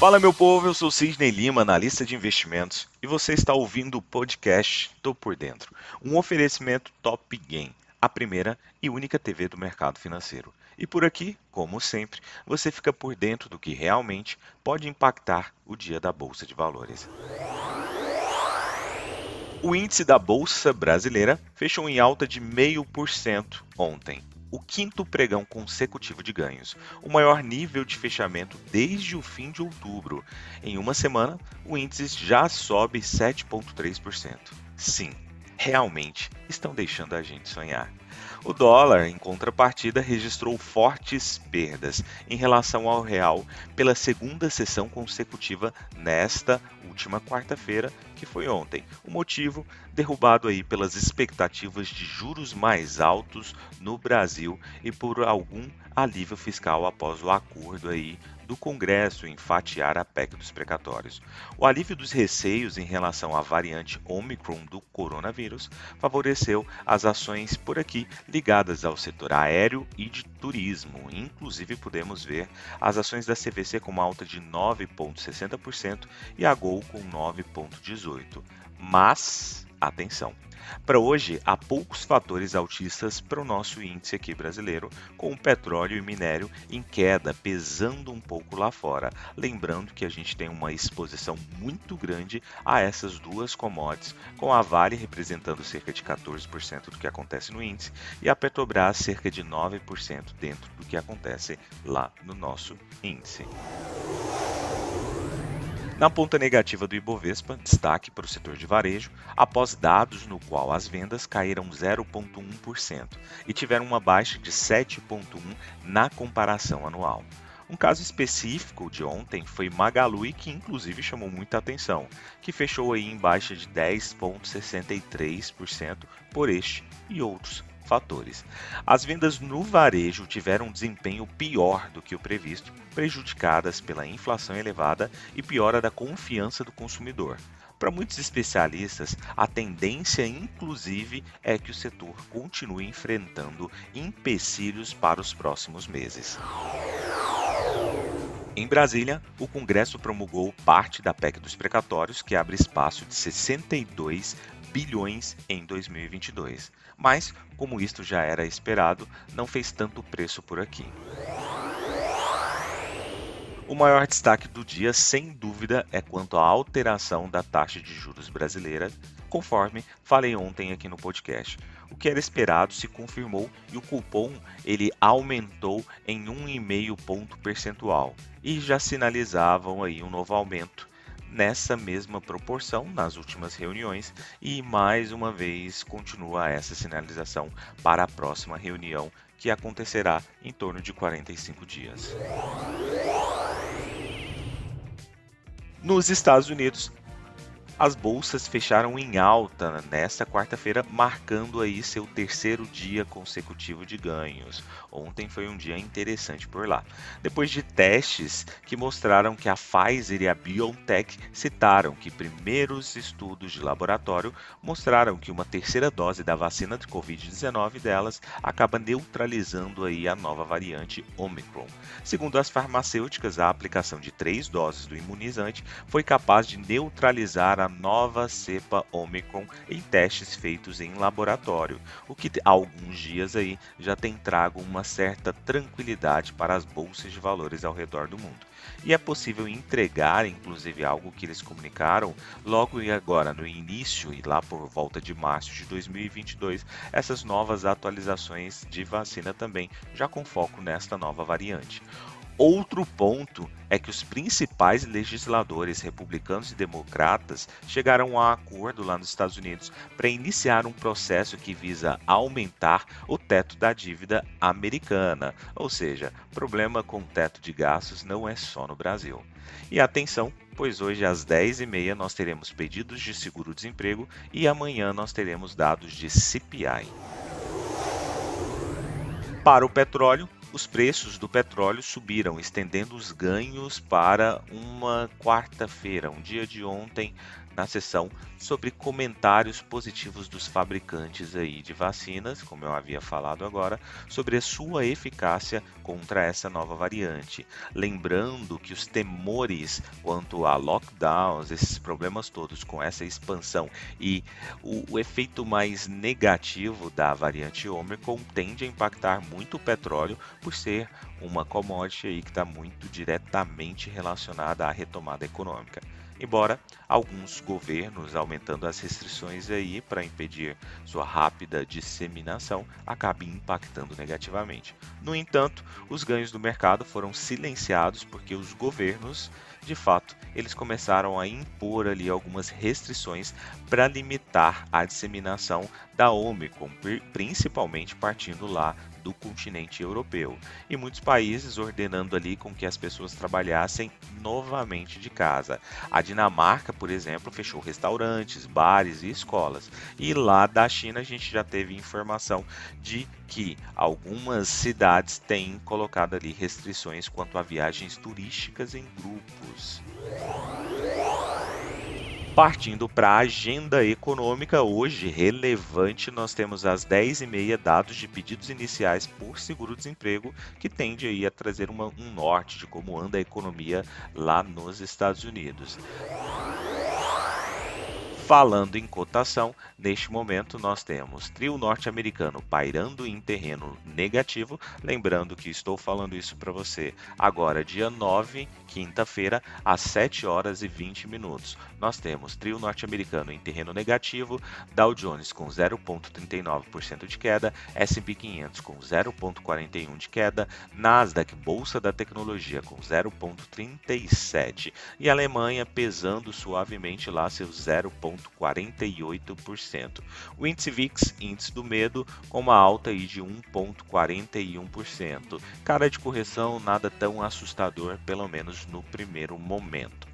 Fala meu povo, eu sou Sidney Lima, analista de investimentos, e você está ouvindo o podcast Tô por Dentro, um oferecimento Top Game, a primeira e única TV do mercado financeiro. E por aqui, como sempre, você fica por dentro do que realmente pode impactar o dia da Bolsa de Valores. O índice da Bolsa Brasileira fechou em alta de 0,5% ontem, o quinto pregão consecutivo de ganhos, o maior nível de fechamento desde o fim de outubro. Em uma semana, o índice já sobe 7,3%. Sim, realmente estão deixando a gente sonhar. O dólar, em contrapartida, registrou fortes perdas em relação ao real pela segunda sessão consecutiva nesta última quarta-feira, que foi ontem. O motivo derrubado aí pelas expectativas de juros mais altos no Brasil e por algum alívio fiscal após o acordo aí do Congresso em fatiar a PEC dos precatórios. O alívio dos receios em relação à variante Omicron do coronavírus favoreceu as ações por aqui ligadas ao setor aéreo e de turismo. Inclusive, podemos ver as ações da CVC com uma alta de 9,60% e a Gol com 9,18%. Mas, atenção! Para hoje, há poucos fatores altistas para o nosso índice aqui brasileiro, com o petróleo e minério em queda, pesando um pouco lá fora. Lembrando que a gente tem uma exposição muito grande a essas duas commodities, com a Vale representando cerca de 14% do que acontece no índice e a Petrobras cerca de 9% dentro do que acontece lá no nosso índice. Na ponta negativa do Ibovespa, destaque para o setor de varejo, após dados no qual as vendas caíram 0,1% e tiveram uma baixa de 7,1% na comparação anual. Um caso específico de ontem foi Magalu que inclusive chamou muita atenção, que fechou aí em baixa de 10,63% por este e outros fatores. As vendas no varejo tiveram um desempenho pior do que o previsto, prejudicadas pela inflação elevada e piora da confiança do consumidor. Para muitos especialistas, a tendência, inclusive, é que o setor continue enfrentando empecilhos para os próximos meses. Em Brasília, o Congresso promulgou parte da PEC dos precatórios, que abre espaço de 62 bilhões em 2022. Mas, como isto já era esperado, não fez tanto preço por aqui. O maior destaque do dia, sem dúvida, é quanto à alteração da taxa de juros brasileira, conforme falei ontem aqui no podcast. O que era esperado se confirmou e o cupom ele aumentou em 1,5 ponto percentual e já sinalizavam aí um novo aumento nessa mesma proporção nas últimas reuniões e mais uma vez continua essa sinalização para a próxima reunião que acontecerá em torno de 45 dias. Nos Estados Unidos, as bolsas fecharam em alta nesta quarta-feira, marcando aí seu terceiro dia consecutivo de ganhos. Ontem foi um dia interessante por lá. Depois de testes que mostraram que a Pfizer e a BioNTech citaram que primeiros estudos de laboratório mostraram que uma terceira dose da vacina de Covid-19 delas acaba neutralizando aí a nova variante Omicron. Segundo as farmacêuticas, a aplicação de três doses do imunizante foi capaz de neutralizar a nova cepa Omicron em testes feitos em laboratório, o que há alguns dias aí já tem trago uma certa tranquilidade para as bolsas de valores ao redor do mundo. E é possível entregar, inclusive, algo que eles comunicaram logo e agora, no início e lá por volta de março de 2022, essas novas atualizações de vacina também, já com foco nesta nova variante. Outro ponto é que os principais legisladores republicanos e democratas chegaram a um acordo lá nos Estados Unidos para iniciar um processo que visa aumentar o teto da dívida americana. Ou seja, problema com o teto de gastos não é só no Brasil. E atenção, pois hoje às 10h30 nós teremos pedidos de seguro-desemprego e amanhã nós teremos dados de CPI. Para o petróleo, os preços do petróleo subiram, estendendo os ganhos para uma quarta-feira, um dia de ontem, na seção sobre comentários positivos dos fabricantes aí de vacinas, como eu havia falado agora, sobre a sua eficácia contra essa nova variante. Lembrando que os temores quanto a lockdowns, esses problemas todos com essa expansão e o, o efeito mais negativo da variante Omicron tende a impactar muito o petróleo por ser uma commodity aí que está muito diretamente relacionada à retomada econômica embora alguns governos aumentando as restrições aí para impedir sua rápida disseminação acabe impactando negativamente. No entanto, os ganhos do mercado foram silenciados porque os governos, de fato, eles começaram a impor ali algumas restrições para limitar a disseminação da Omicron, principalmente partindo lá do continente europeu, e muitos países ordenando ali com que as pessoas trabalhassem novamente de casa. A Dinamarca, por exemplo, fechou restaurantes, bares e escolas. E lá da China a gente já teve informação de que algumas cidades têm colocado ali restrições quanto a viagens turísticas em grupos. Partindo para a agenda econômica, hoje relevante, nós temos às 10h30 dados de pedidos iniciais por seguro-desemprego, que tende aí a trazer uma, um norte de como anda a economia lá nos Estados Unidos. Falando em cotação, neste momento nós temos trio norte-americano pairando em terreno negativo. Lembrando que estou falando isso para você agora, dia 9, quinta-feira, às 7 horas e 20 minutos. Nós temos trio norte-americano em terreno negativo, Dow Jones com 0,39% de queda, S&P 500 com 0,41% de queda, Nasdaq, Bolsa da Tecnologia, com 0,37% e Alemanha pesando suavemente lá seus 0,37%. 1,48%. O índice VIX, índice do medo, com uma alta de 1,41%. Cara de correção nada tão assustador, pelo menos no primeiro momento.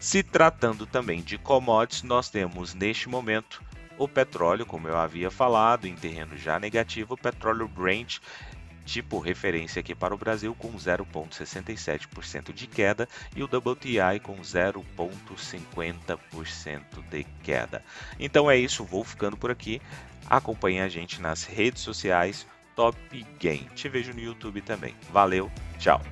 Se tratando também de commodities, nós temos neste momento o petróleo, como eu havia falado, em terreno já negativo, o petróleo Brent tipo referência aqui para o Brasil com 0,67% de queda e o WTI com 0,50% de queda. Então é isso, vou ficando por aqui. Acompanhe a gente nas redes sociais Top Game. Te vejo no YouTube também. Valeu, tchau.